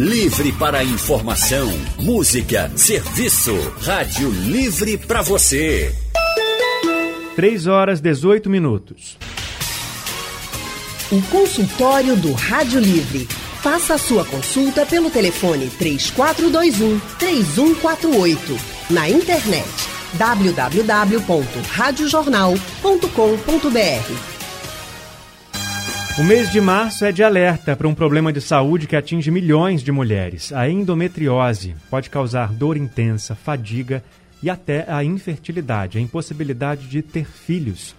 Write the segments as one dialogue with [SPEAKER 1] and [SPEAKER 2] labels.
[SPEAKER 1] Livre para informação, música, serviço. Rádio Livre para você.
[SPEAKER 2] 3 horas 18 minutos.
[SPEAKER 3] O consultório do Rádio Livre. Faça a sua consulta pelo telefone 3421 3148. Na internet www.radiojornal.com.br.
[SPEAKER 2] O mês de março é de alerta para um problema de saúde que atinge milhões de mulheres. A endometriose pode causar dor intensa, fadiga e até a infertilidade, a impossibilidade de ter filhos.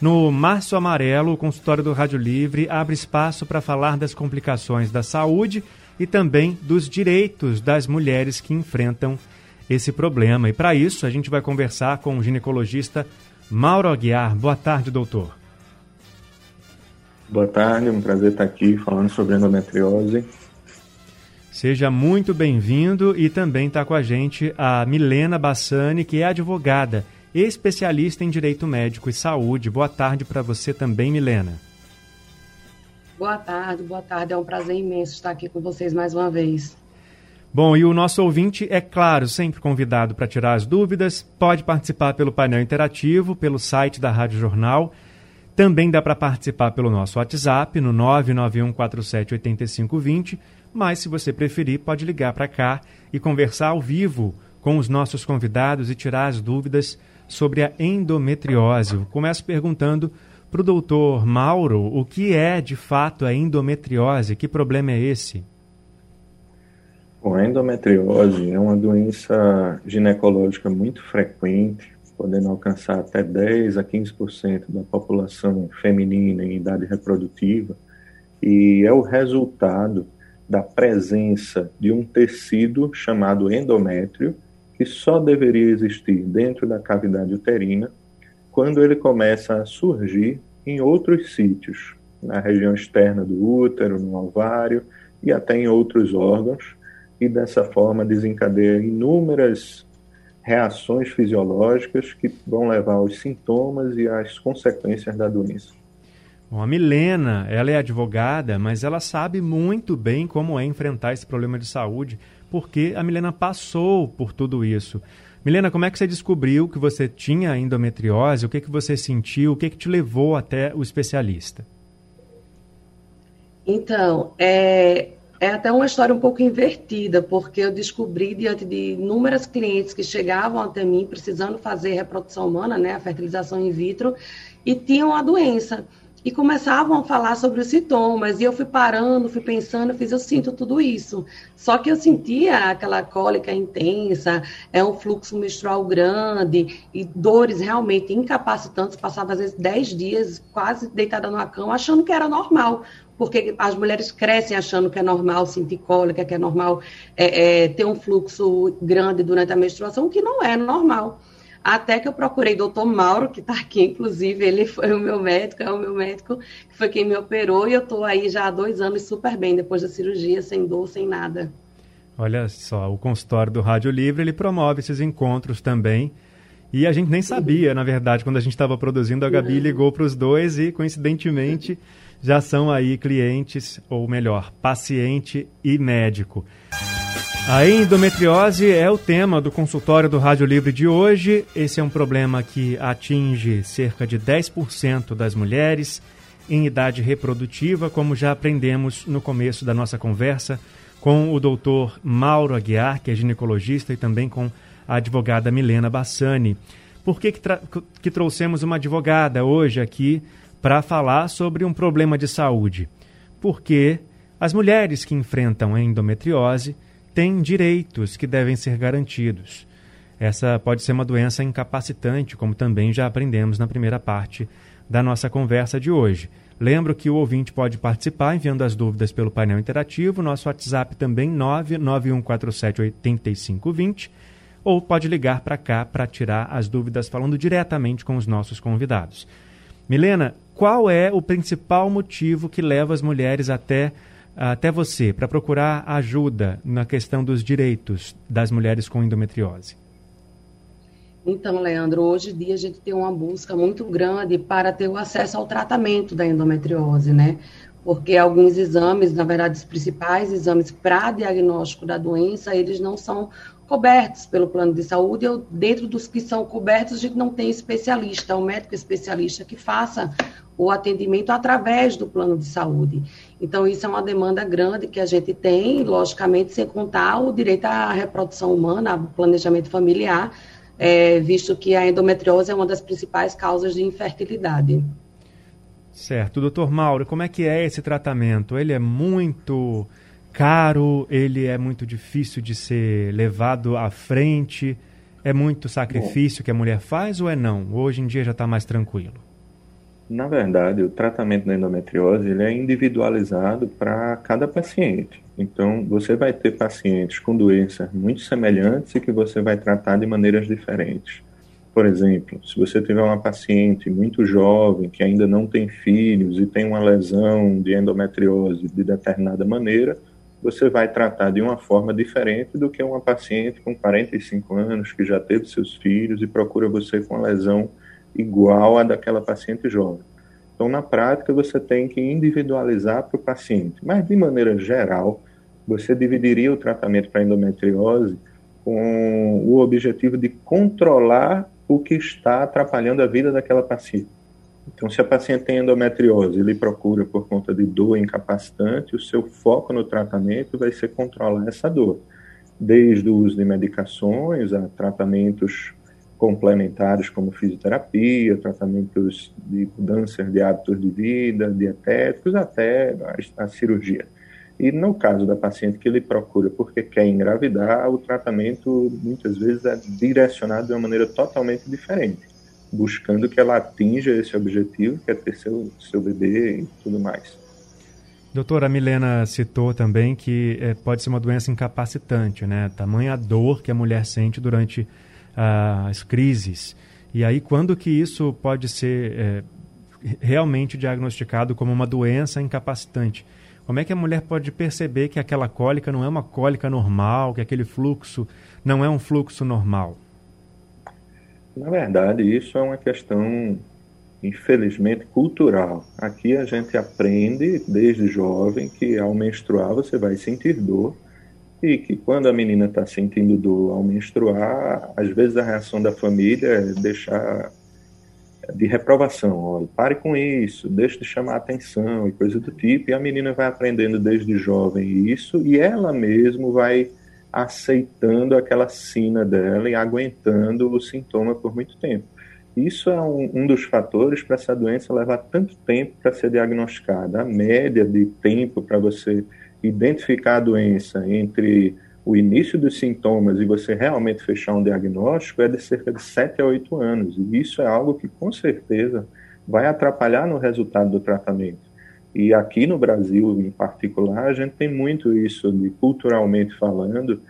[SPEAKER 2] No Março Amarelo, o consultório do Rádio Livre abre espaço para falar das complicações da saúde e também dos direitos das mulheres que enfrentam esse problema. E para isso, a gente vai conversar com o ginecologista Mauro Aguiar. Boa tarde, doutor.
[SPEAKER 4] Boa tarde, um prazer estar aqui falando sobre endometriose.
[SPEAKER 2] Seja muito bem-vindo e também está com a gente a Milena Bassani, que é advogada, especialista em direito médico e saúde. Boa tarde para você também, Milena.
[SPEAKER 5] Boa tarde, boa tarde. É um prazer imenso estar aqui com vocês mais uma vez.
[SPEAKER 2] Bom, e o nosso ouvinte, é claro, sempre convidado para tirar as dúvidas, pode participar pelo painel interativo, pelo site da Rádio Jornal também dá para participar pelo nosso WhatsApp no 991478520, mas se você preferir, pode ligar para cá e conversar ao vivo com os nossos convidados e tirar as dúvidas sobre a endometriose. Eu começo perguntando para o doutor Mauro o que é de fato a endometriose, que problema é esse?
[SPEAKER 4] Bom, a endometriose é uma doença ginecológica muito frequente, podendo alcançar até 10 a 15% da população feminina em idade reprodutiva, e é o resultado da presença de um tecido chamado endométrio, que só deveria existir dentro da cavidade uterina, quando ele começa a surgir em outros sítios, na região externa do útero, no ovário e até em outros órgãos, e dessa forma desencadeia inúmeras reações fisiológicas que vão levar aos sintomas e às consequências da doença.
[SPEAKER 2] Bom, a Milena, ela é advogada, mas ela sabe muito bem como é enfrentar esse problema de saúde, porque a Milena passou por tudo isso. Milena, como é que você descobriu que você tinha endometriose? O que, que você sentiu? O que, que te levou até o especialista?
[SPEAKER 5] Então, é, é até uma história um pouco invertida, porque eu descobri diante de inúmeras clientes que chegavam até mim precisando fazer reprodução humana, né, a fertilização in vitro, e tinham a doença. E começavam a falar sobre os sintomas, e eu fui parando, fui pensando, eu fiz, eu sinto tudo isso. Só que eu sentia aquela cólica intensa, é um fluxo menstrual grande, e dores realmente incapacitantes, passava às vezes 10 dias quase deitada numa cama, achando que era normal, porque as mulheres crescem achando que é normal sentir cólica, que é normal é, é, ter um fluxo grande durante a menstruação, o que não é normal. Até que eu procurei o doutor Mauro, que está aqui, inclusive, ele foi o meu médico, é o meu médico, que foi quem me operou, e eu estou aí já há dois anos super bem, depois da cirurgia, sem dor, sem nada.
[SPEAKER 2] Olha só, o consultório do Rádio Livre, ele promove esses encontros também, e a gente nem sabia, na verdade, quando a gente estava produzindo, a Gabi ligou para os dois e, coincidentemente já são aí clientes, ou melhor, paciente e médico. A endometriose é o tema do consultório do Rádio Livre de hoje. Esse é um problema que atinge cerca de 10% das mulheres em idade reprodutiva, como já aprendemos no começo da nossa conversa com o doutor Mauro Aguiar, que é ginecologista, e também com a advogada Milena Bassani. Por que, que, que trouxemos uma advogada hoje aqui para falar sobre um problema de saúde, porque as mulheres que enfrentam a endometriose têm direitos que devem ser garantidos. Essa pode ser uma doença incapacitante, como também já aprendemos na primeira parte da nossa conversa de hoje. Lembro que o ouvinte pode participar enviando as dúvidas pelo painel interativo, nosso WhatsApp também 991478520, ou pode ligar para cá para tirar as dúvidas falando diretamente com os nossos convidados. Milena, qual é o principal motivo que leva as mulheres até, até você para procurar ajuda na questão dos direitos das mulheres com endometriose?
[SPEAKER 5] Então, Leandro, hoje em dia a gente tem uma busca muito grande para ter o acesso ao tratamento da endometriose, né? porque alguns exames, na verdade, os principais exames para diagnóstico da doença, eles não são cobertos pelo plano de saúde, ou dentro dos que são cobertos, a gente não tem especialista, um médico especialista que faça o atendimento através do plano de saúde. Então, isso é uma demanda grande que a gente tem, logicamente, sem contar o direito à reprodução humana, ao planejamento familiar, é, visto que a endometriose é uma das principais causas de infertilidade.
[SPEAKER 2] Certo. Doutor Mauro, como é que é esse tratamento? Ele é muito caro, ele é muito difícil de ser levado à frente, é muito sacrifício que a mulher faz ou é não? Hoje em dia já está mais tranquilo?
[SPEAKER 4] Na verdade, o tratamento da endometriose ele é individualizado para cada paciente. Então, você vai ter pacientes com doenças muito semelhantes e que você vai tratar de maneiras diferentes. Por exemplo, se você tiver uma paciente muito jovem que ainda não tem filhos e tem uma lesão de endometriose de determinada maneira, você vai tratar de uma forma diferente do que uma paciente com 45 anos que já teve seus filhos e procura você com uma lesão igual à daquela paciente jovem. Então, na prática, você tem que individualizar para o paciente, mas de maneira geral, você dividiria o tratamento para endometriose com o objetivo de controlar o que está atrapalhando a vida daquela paciente. Então, se a paciente tem endometriose, ele procura por conta de dor incapacitante, o seu foco no tratamento vai ser controlar essa dor, desde o uso de medicações a tratamentos complementares como fisioterapia, tratamentos de mudança de hábitos de vida, dietéticos, até a, a cirurgia. E no caso da paciente que ele procura porque quer engravidar, o tratamento muitas vezes é direcionado de uma maneira totalmente diferente buscando que ela atinja esse objetivo, que é ter seu, seu bebê e tudo mais.
[SPEAKER 2] Doutora, Milena citou também que é, pode ser uma doença incapacitante, né? Tamanha dor que a mulher sente durante ah, as crises. E aí, quando que isso pode ser é, realmente diagnosticado como uma doença incapacitante? Como é que a mulher pode perceber que aquela cólica não é uma cólica normal, que aquele fluxo não é um fluxo normal?
[SPEAKER 4] Na verdade, isso é uma questão, infelizmente, cultural. Aqui a gente aprende desde jovem que ao menstruar você vai sentir dor e que quando a menina está sentindo dor ao menstruar, às vezes a reação da família é deixar de reprovação, olha, pare com isso, deixe de chamar atenção e coisa do tipo, e a menina vai aprendendo desde jovem isso e ela mesmo vai aceitando aquela sina dela e aguentando o sintoma por muito tempo. Isso é um, um dos fatores para essa doença levar tanto tempo para ser diagnosticada. A média de tempo para você identificar a doença entre o início dos sintomas e você realmente fechar um diagnóstico é de cerca de 7 a 8 anos. E isso é algo que, com certeza, vai atrapalhar no resultado do tratamento. E aqui no Brasil, em particular, a gente tem muito isso de culturalmente falando.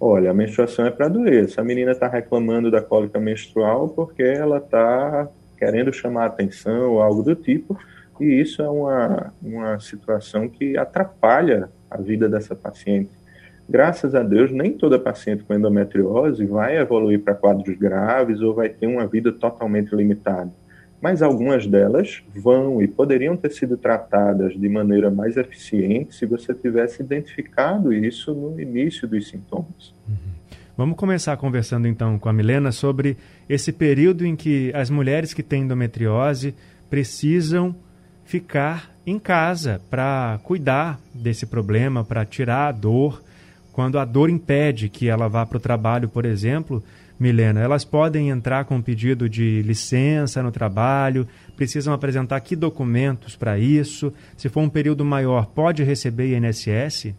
[SPEAKER 4] Olha, a menstruação é para doer. Essa menina está reclamando da cólica menstrual porque ela está querendo chamar atenção ou algo do tipo. E isso é uma, uma situação que atrapalha a vida dessa paciente. Graças a Deus, nem toda paciente com endometriose vai evoluir para quadros graves ou vai ter uma vida totalmente limitada mas algumas delas vão e poderiam ter sido tratadas de maneira mais eficiente se você tivesse identificado isso no início dos sintomas. Uhum.
[SPEAKER 2] Vamos começar conversando então com a Milena sobre esse período em que as mulheres que têm endometriose precisam ficar em casa para cuidar desse problema, para tirar a dor. Quando a dor impede que ela vá para o trabalho, por exemplo, Milena, elas podem entrar com pedido de licença no trabalho, precisam apresentar que documentos para isso? Se for um período maior, pode receber INSS?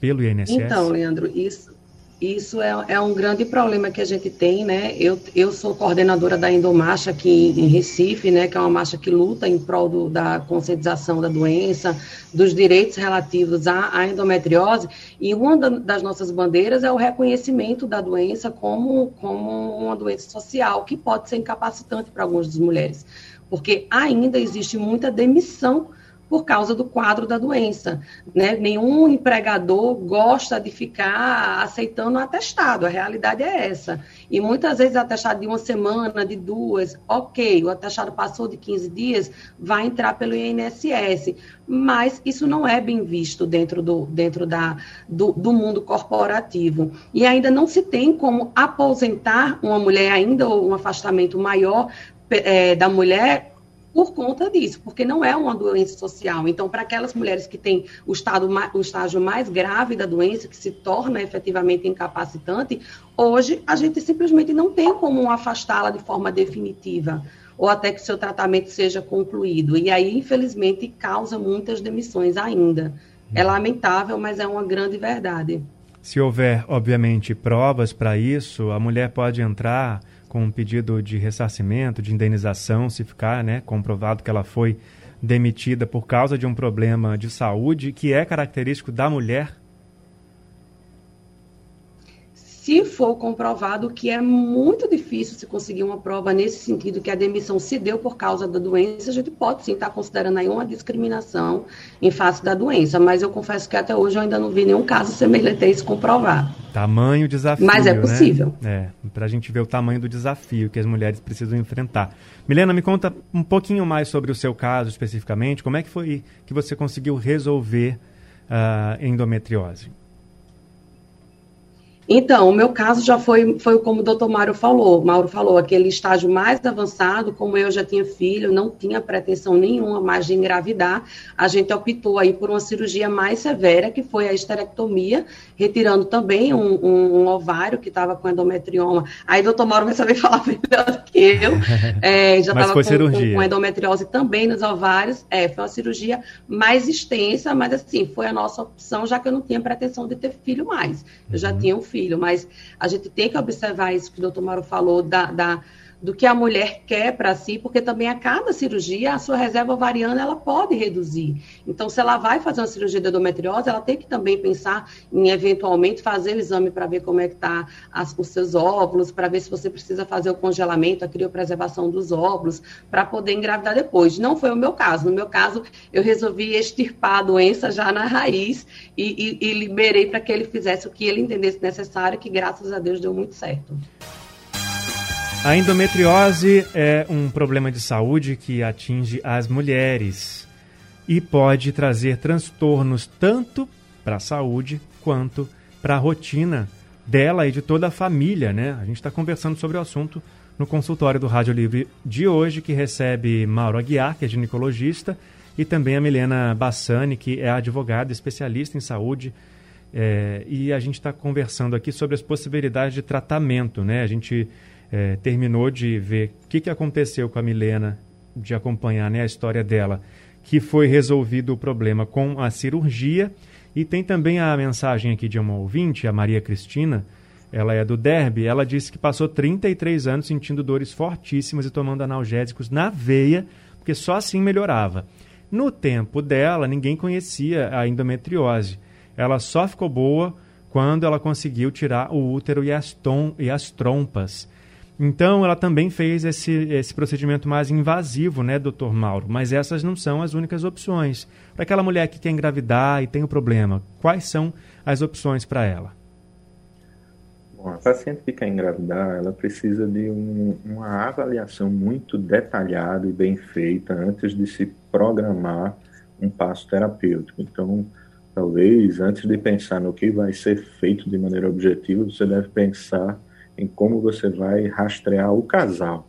[SPEAKER 2] Pelo INSS?
[SPEAKER 5] Então, Leandro, isso, isso é, é, um grande problema que a gente tem, né? Eu, eu sou coordenadora da Endomarcha aqui em Recife, né? Que é uma marcha que luta em prol do, da conscientização da doença, dos direitos relativos à, à endometriose. E uma da, das nossas bandeiras é o reconhecimento da doença como, como uma doença social, que pode ser incapacitante para algumas das mulheres. Porque ainda existe muita demissão por causa do quadro da doença. Né? Nenhum empregador gosta de ficar aceitando atestado, a realidade é essa. E muitas vezes atestado de uma semana, de duas, ok, o atestado passou de 15 dias, vai entrar pelo INSS. Mas isso não é bem visto dentro do, dentro da, do, do mundo corporativo. E ainda não se tem como aposentar uma mulher ainda, ou um afastamento maior é, da mulher por conta disso, porque não é uma doença social. Então, para aquelas mulheres que têm o, estado, o estágio mais grave da doença, que se torna efetivamente incapacitante, hoje a gente simplesmente não tem como afastá-la de forma definitiva, ou até que seu tratamento seja concluído. E aí, infelizmente, causa muitas demissões ainda. É lamentável, mas é uma grande verdade.
[SPEAKER 2] Se houver, obviamente, provas para isso, a mulher pode entrar com um pedido de ressarcimento, de indenização, se ficar né, comprovado que ela foi demitida por causa de um problema de saúde que é característico da mulher
[SPEAKER 5] se for comprovado que é muito difícil se conseguir uma prova nesse sentido, que a demissão se deu por causa da doença, a gente pode sim estar considerando aí uma discriminação em face da doença, mas eu confesso que até hoje eu ainda não vi nenhum caso semelhante a isso comprovar.
[SPEAKER 2] Tamanho desafio.
[SPEAKER 5] Mas é né? possível.
[SPEAKER 2] Né? É, para a gente ver o tamanho do desafio que as mulheres precisam enfrentar. Milena, me conta um pouquinho mais sobre o seu caso especificamente, como é que foi que você conseguiu resolver a uh, endometriose?
[SPEAKER 5] Então, o meu caso já foi, foi como o doutor Mauro falou. Mauro falou, aquele estágio mais avançado, como eu já tinha filho, não tinha pretensão nenhuma mais de engravidar, a gente optou aí por uma cirurgia mais severa, que foi a esterectomia, retirando também um, um, um ovário que estava com endometrioma. Aí o doutor Mauro vai saber falar melhor do que eu. É, já estava com, com, com, endometriose também nos ovários. É, foi uma cirurgia mais extensa, mas assim, foi a nossa opção, já que eu não tinha pretensão de ter filho mais. Eu já uhum. tinha um filho filho, mas a gente tem que observar isso que o doutor Mauro falou, da, da do que a mulher quer para si, porque também a cada cirurgia a sua reserva ovariana ela pode reduzir. Então, se ela vai fazer uma cirurgia de endometriose, ela tem que também pensar em eventualmente fazer o exame para ver como é que está os seus óvulos, para ver se você precisa fazer o congelamento, a criopreservação dos óvulos, para poder engravidar depois. Não foi o meu caso. No meu caso, eu resolvi extirpar a doença já na raiz e, e, e liberei para que ele fizesse o que ele entendesse necessário, que graças a Deus deu muito certo.
[SPEAKER 2] A endometriose é um problema de saúde que atinge as mulheres e pode trazer transtornos tanto para a saúde quanto para a rotina dela e de toda a família, né? A gente está conversando sobre o assunto no consultório do Rádio Livre de hoje, que recebe Mauro Aguiar, que é ginecologista, e também a Milena Bassani, que é advogada especialista em saúde. É, e a gente está conversando aqui sobre as possibilidades de tratamento, né? A gente é, terminou de ver o que, que aconteceu com a Milena, de acompanhar né, a história dela, que foi resolvido o problema com a cirurgia. E tem também a mensagem aqui de uma ouvinte, a Maria Cristina, ela é do Derby, ela disse que passou 33 anos sentindo dores fortíssimas e tomando analgésicos na veia, porque só assim melhorava. No tempo dela, ninguém conhecia a endometriose. Ela só ficou boa quando ela conseguiu tirar o útero e as, tom, e as trompas. Então, ela também fez esse, esse procedimento mais invasivo, né, doutor Mauro? Mas essas não são as únicas opções. Para aquela mulher que quer engravidar e tem o problema, quais são as opções para ela?
[SPEAKER 4] Bom, a paciente que quer engravidar, ela precisa de um, uma avaliação muito detalhada e bem feita antes de se programar um passo terapêutico. Então, talvez, antes de pensar no que vai ser feito de maneira objetiva, você deve pensar em como você vai rastrear o casal.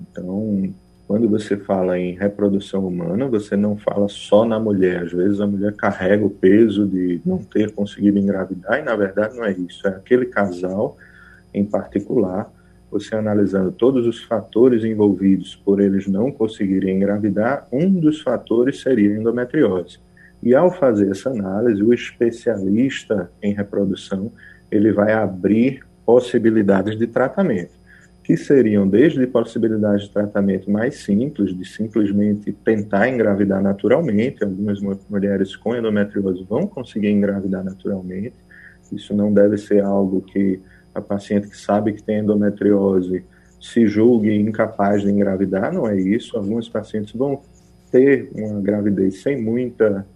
[SPEAKER 4] Então, quando você fala em reprodução humana, você não fala só na mulher. Às vezes a mulher carrega o peso de não ter conseguido engravidar, e na verdade não é isso. É aquele casal em particular, você analisando todos os fatores envolvidos por eles não conseguirem engravidar, um dos fatores seria a endometriose. E ao fazer essa análise, o especialista em reprodução, ele vai abrir possibilidades de tratamento, que seriam desde possibilidades de tratamento mais simples, de simplesmente tentar engravidar naturalmente, algumas mulheres com endometriose vão conseguir engravidar naturalmente, isso não deve ser algo que a paciente que sabe que tem endometriose se julgue incapaz de engravidar, não é isso. Alguns pacientes vão ter uma gravidez sem muita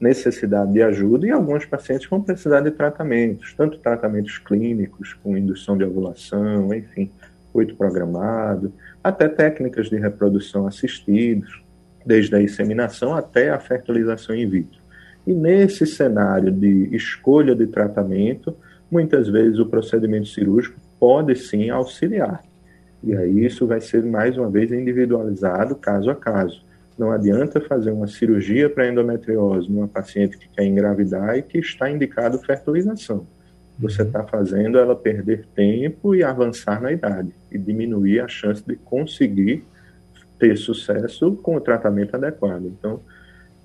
[SPEAKER 4] necessidade de ajuda e algumas pacientes vão precisar de tratamentos, tanto tratamentos clínicos, com indução de ovulação, enfim, coito programado, até técnicas de reprodução assistidos, desde a inseminação até a fertilização in vitro. E nesse cenário de escolha de tratamento, muitas vezes o procedimento cirúrgico pode sim auxiliar. E aí isso vai ser mais uma vez individualizado caso a caso. Não adianta fazer uma cirurgia para endometriose numa paciente que quer engravidar e que está indicado fertilização. Você está fazendo ela perder tempo e avançar na idade e diminuir a chance de conseguir ter sucesso com o tratamento adequado. Então,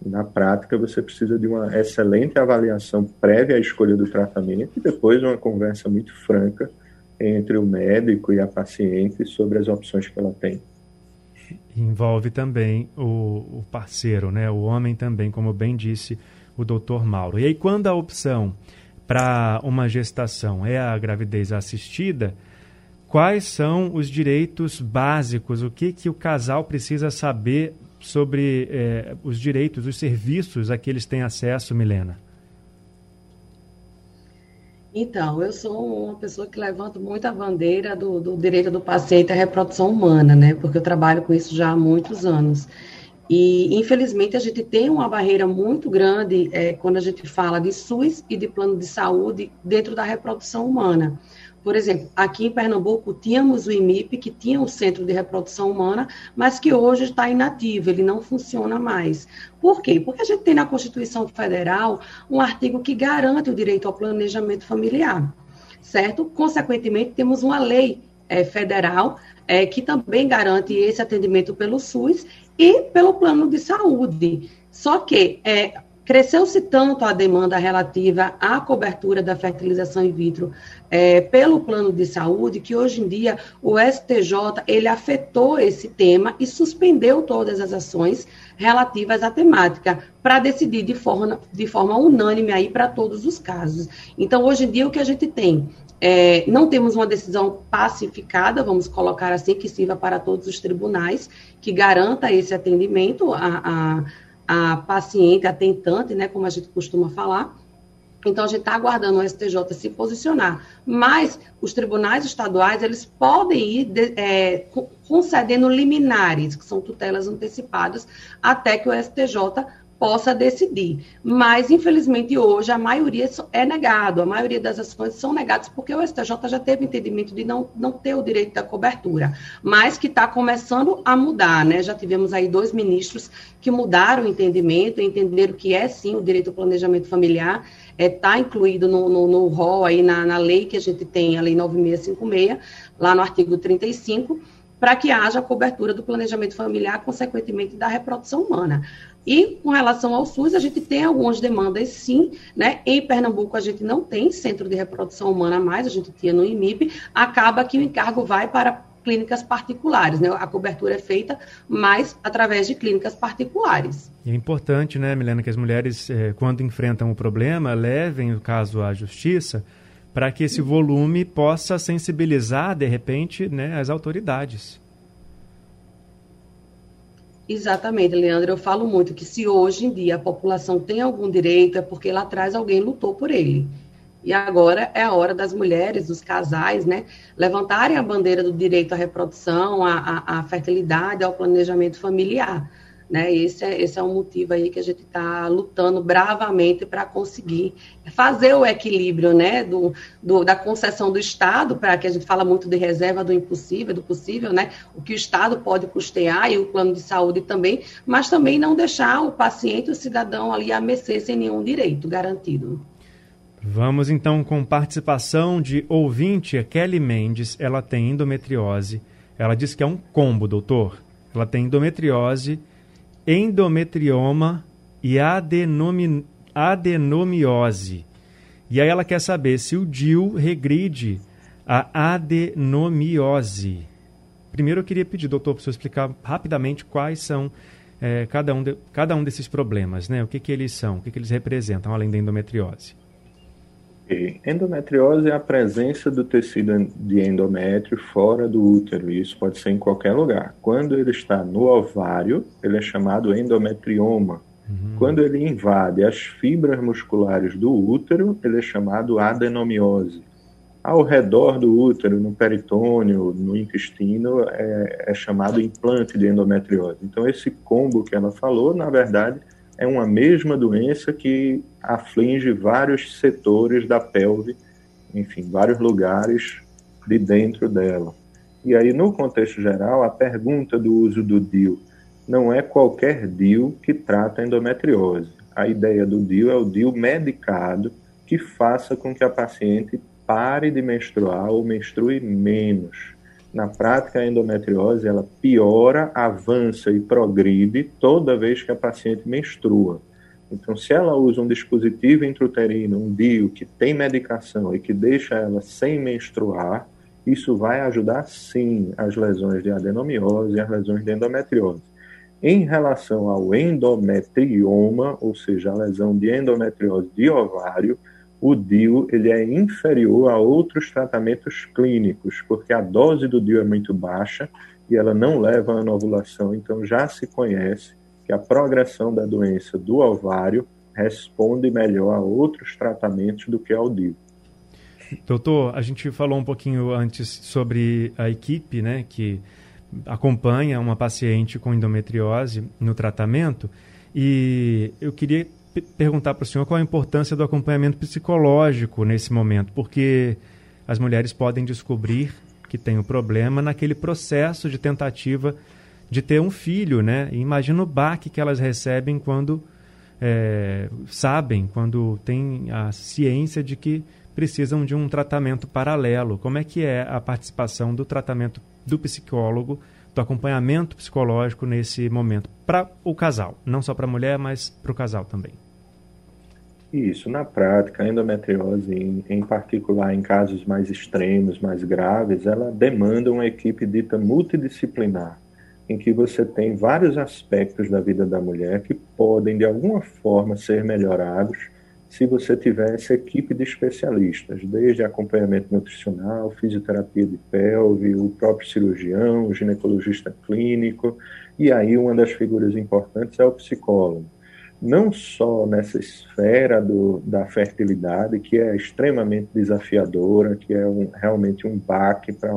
[SPEAKER 4] na prática, você precisa de uma excelente avaliação prévia à escolha do tratamento e depois uma conversa muito franca entre o médico e a paciente sobre as opções que ela tem
[SPEAKER 2] envolve também o, o, parceiro, né? o homem também, como bem disse o doutor Mauro. E aí, quando a opção para uma gestação é a gravidez assistida, quais são os direitos básicos? O que, que o casal precisa saber sobre eh, os direitos, os serviços a que eles têm acesso, Milena?
[SPEAKER 5] Então, eu sou uma pessoa que levanto muito a bandeira do, do, direito do paciente à reprodução humana, né? Porque eu trabalho com isso já há muitos anos. E, infelizmente, a gente tem uma barreira muito grande é, quando a gente fala de SUS e de plano de saúde dentro da reprodução humana. Por exemplo, aqui em Pernambuco tínhamos o IMIP, que tinha o Centro de Reprodução Humana, mas que hoje está inativo, ele não funciona mais. Por quê? Porque a gente tem na Constituição Federal um artigo que garante o direito ao planejamento familiar, certo? Consequentemente, temos uma lei é, federal é, que também garante esse atendimento pelo SUS e pelo plano de saúde. Só que é, Cresceu-se tanto a demanda relativa à cobertura da fertilização in vitro é, pelo plano de saúde que hoje em dia o STJ ele afetou esse tema e suspendeu todas as ações relativas à temática para decidir de forma, de forma unânime aí para todos os casos. Então hoje em dia o que a gente tem é, não temos uma decisão pacificada, vamos colocar assim, que sirva para todos os tribunais, que garanta esse atendimento a, a paciente, a tentante, né, como a gente costuma falar. Então, a gente está aguardando o STJ se posicionar. Mas os tribunais estaduais, eles podem ir de, é, concedendo liminares, que são tutelas antecipadas, até que o STJ possa decidir. Mas, infelizmente, hoje a maioria é negado, a maioria das ações são negadas, porque o STJ já teve entendimento de não, não ter o direito da cobertura, mas que está começando a mudar, né? Já tivemos aí dois ministros que mudaram o entendimento, entenderam que é sim o direito ao planejamento familiar, está é, tá incluído no, no, no rol aí na, na lei que a gente tem, a lei 9656, lá no artigo 35, para que haja cobertura do planejamento familiar, consequentemente da reprodução humana. E com relação ao SUS, a gente tem algumas demandas, sim, né? Em Pernambuco, a gente não tem centro de reprodução humana mais, a gente tinha no IMIP, acaba que o encargo vai para clínicas particulares, né? A cobertura é feita mais através de clínicas particulares.
[SPEAKER 2] E é importante, né, Milena, que as mulheres, eh, quando enfrentam o problema, levem o caso à justiça para que esse volume possa sensibilizar, de repente, né, as autoridades.
[SPEAKER 5] Exatamente, Leandro. Eu falo muito que se hoje em dia a população tem algum direito, é porque lá atrás alguém lutou por ele. E agora é a hora das mulheres, dos casais, né, levantarem a bandeira do direito à reprodução, à, à, à fertilidade, ao planejamento familiar. Né? Esse, é, esse é um motivo aí que a gente está lutando bravamente para conseguir fazer o equilíbrio né? do, do da concessão do Estado, para que a gente fala muito de reserva do impossível, do possível, né? o que o Estado pode custear e o plano de saúde também, mas também não deixar o paciente, o cidadão ali a mercê sem nenhum direito garantido.
[SPEAKER 2] Vamos então com participação de ouvinte, a Kelly Mendes, ela tem endometriose. Ela diz que é um combo, doutor. Ela tem endometriose endometrioma e adenomi, adenomiose. E aí ela quer saber se o DIL regride a adenomiose. Primeiro eu queria pedir, doutor, para o senhor explicar rapidamente quais são é, cada, um de, cada um desses problemas, né? O que, que eles são, o que, que eles representam, além da endometriose.
[SPEAKER 4] Endometriose é a presença do tecido de endométrio fora do útero. Isso pode ser em qualquer lugar. Quando ele está no ovário, ele é chamado endometrioma. Uhum. Quando ele invade as fibras musculares do útero, ele é chamado adenomiose. Ao redor do útero, no peritônio, no intestino, é, é chamado implante de endometriose. Então, esse combo que ela falou, na verdade, é uma mesma doença que aflige vários setores da pelve, enfim, vários lugares de dentro dela. E aí, no contexto geral, a pergunta do uso do DIU não é qualquer DIU que trata endometriose. A ideia do DIU é o DIU medicado que faça com que a paciente pare de menstruar ou menstrue menos. Na prática, a endometriose ela piora, avança e progride toda vez que a paciente menstrua. Então, se ela usa um dispositivo intrauterino, um DIU, que tem medicação e que deixa ela sem menstruar, isso vai ajudar sim as lesões de adenomiose e as lesões de endometriose. Em relação ao endometrioma, ou seja, a lesão de endometriose de ovário, o DIU ele é inferior a outros tratamentos clínicos, porque a dose do DIU é muito baixa e ela não leva à anovulação. Então já se conhece que a progressão da doença do ovário responde melhor a outros tratamentos do que ao DIU.
[SPEAKER 2] Doutor, a gente falou um pouquinho antes sobre a equipe, né, que acompanha uma paciente com endometriose no tratamento, e eu queria perguntar para o senhor qual a importância do acompanhamento psicológico nesse momento, porque as mulheres podem descobrir que tem o um problema naquele processo de tentativa de ter um filho, né? Imagina o baque que elas recebem quando é, sabem, quando têm a ciência de que precisam de um tratamento paralelo. Como é que é a participação do tratamento do psicólogo, do acompanhamento psicológico nesse momento para o casal, não só para a mulher, mas para o casal também?
[SPEAKER 4] Isso, na prática, a endometriose, em, em, particular em casos mais extremos, mais graves, ela demanda uma equipe dita multidisciplinar, em que você tem vários aspectos da vida da mulher que podem, de alguma forma, ser melhorados se você tiver essa equipe de especialistas, desde acompanhamento nutricional, fisioterapia de pelve, o próprio cirurgião, o ginecologista clínico, e aí uma das figuras importantes é o psicólogo não só nessa esfera do, da fertilidade, que é extremamente desafiadora, que é um, realmente um baque para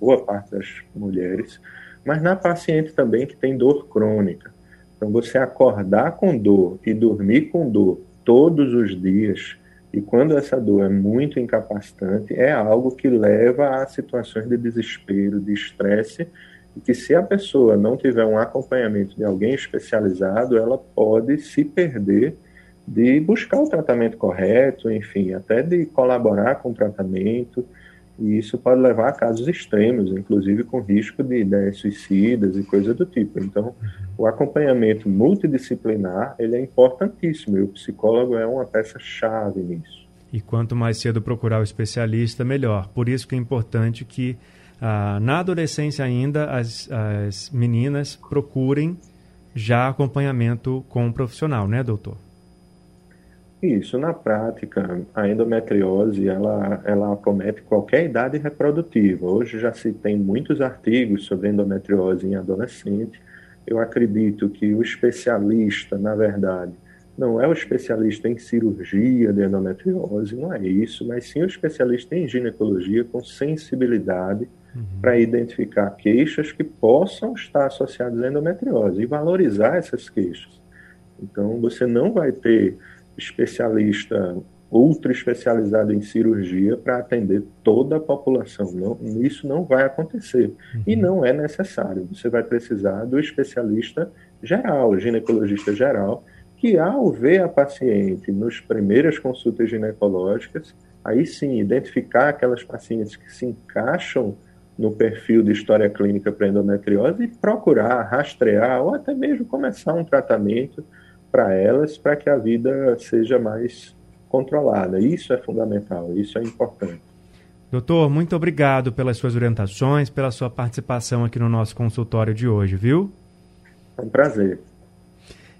[SPEAKER 4] boa parte das mulheres, mas na paciente também que tem dor crônica. Então, você acordar com dor e dormir com dor todos os dias, e quando essa dor é muito incapacitante, é algo que leva a situações de desespero, de estresse e que se a pessoa não tiver um acompanhamento de alguém especializado, ela pode se perder de buscar o tratamento correto, enfim, até de colaborar com o tratamento, e isso pode levar a casos extremos, inclusive com risco de ideias suicidas e coisa do tipo. Então, o acompanhamento multidisciplinar, ele é importantíssimo, e o psicólogo é uma peça-chave nisso.
[SPEAKER 2] E quanto mais cedo procurar o especialista, melhor. Por isso que é importante que ah, na adolescência ainda, as, as meninas procurem já acompanhamento com um profissional, né, doutor?
[SPEAKER 4] Isso, na prática, a endometriose, ela, ela acomete qualquer idade reprodutiva. Hoje já se tem muitos artigos sobre endometriose em adolescente. Eu acredito que o especialista, na verdade, não é o especialista em cirurgia de endometriose, não é isso, mas sim o especialista em ginecologia com sensibilidade uhum. para identificar queixas que possam estar associadas à endometriose e valorizar essas queixas. Então, você não vai ter especialista ultra especializado em cirurgia para atender toda a população. Não, isso não vai acontecer. Uhum. E não é necessário. Você vai precisar do especialista geral, ginecologista geral, que ao ver a paciente nas primeiras consultas ginecológicas, aí sim identificar aquelas pacientes que se encaixam no perfil de história clínica para endometriose e procurar rastrear ou até mesmo começar um tratamento para elas para que a vida seja mais controlada. Isso é fundamental, isso é importante.
[SPEAKER 2] Doutor, muito obrigado pelas suas orientações, pela sua participação aqui no nosso consultório de hoje, viu?
[SPEAKER 4] É um prazer.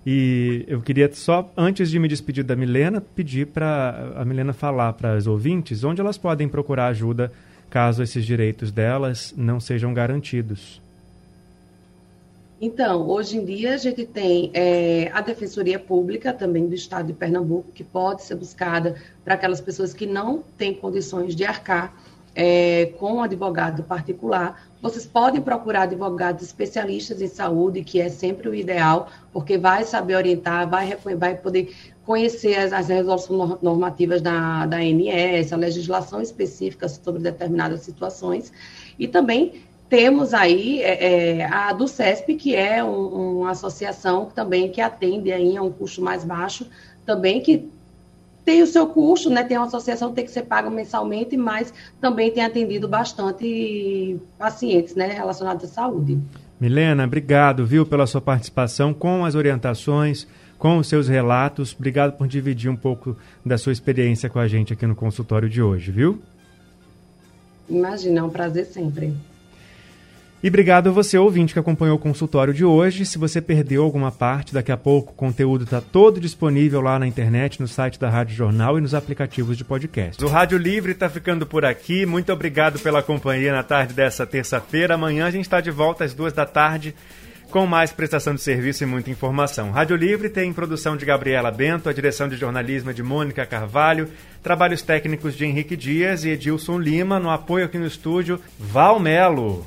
[SPEAKER 2] E eu queria só, antes de me despedir da Milena, pedir para a Milena falar para as ouvintes onde elas podem procurar ajuda caso esses direitos delas não sejam garantidos.
[SPEAKER 5] Então, hoje em dia a gente tem é, a Defensoria Pública também do Estado de Pernambuco, que pode ser buscada para aquelas pessoas que não têm condições de arcar é, com advogado particular. Vocês podem procurar advogados especialistas em saúde, que é sempre o ideal, porque vai saber orientar, vai, vai poder conhecer as, as resoluções normativas da, da ANS, a legislação específica sobre determinadas situações, e também temos aí é, é, a do CESP, que é um, uma associação também que atende aí a um custo mais baixo, também que tem o seu custo, né? Tem uma associação que tem que ser paga mensalmente, mas também tem atendido bastante pacientes, né, relacionados à saúde.
[SPEAKER 2] Milena, obrigado, viu, pela sua participação com as orientações, com os seus relatos. Obrigado por dividir um pouco da sua experiência com a gente aqui no consultório de hoje, viu?
[SPEAKER 5] Imagina, é um prazer sempre.
[SPEAKER 2] E obrigado a você, ouvinte, que acompanhou o consultório de hoje. Se você perdeu alguma parte, daqui a pouco o conteúdo está todo disponível lá na internet, no site da Rádio Jornal e nos aplicativos de podcast. O Rádio Livre está ficando por aqui. Muito obrigado pela companhia na tarde dessa terça-feira. Amanhã a gente está de volta às duas da tarde com mais prestação de serviço e muita informação. Rádio Livre tem produção de Gabriela Bento, a direção de jornalismo é de Mônica Carvalho, trabalhos técnicos de Henrique Dias e Edilson Lima, no apoio aqui no estúdio, Val Melo.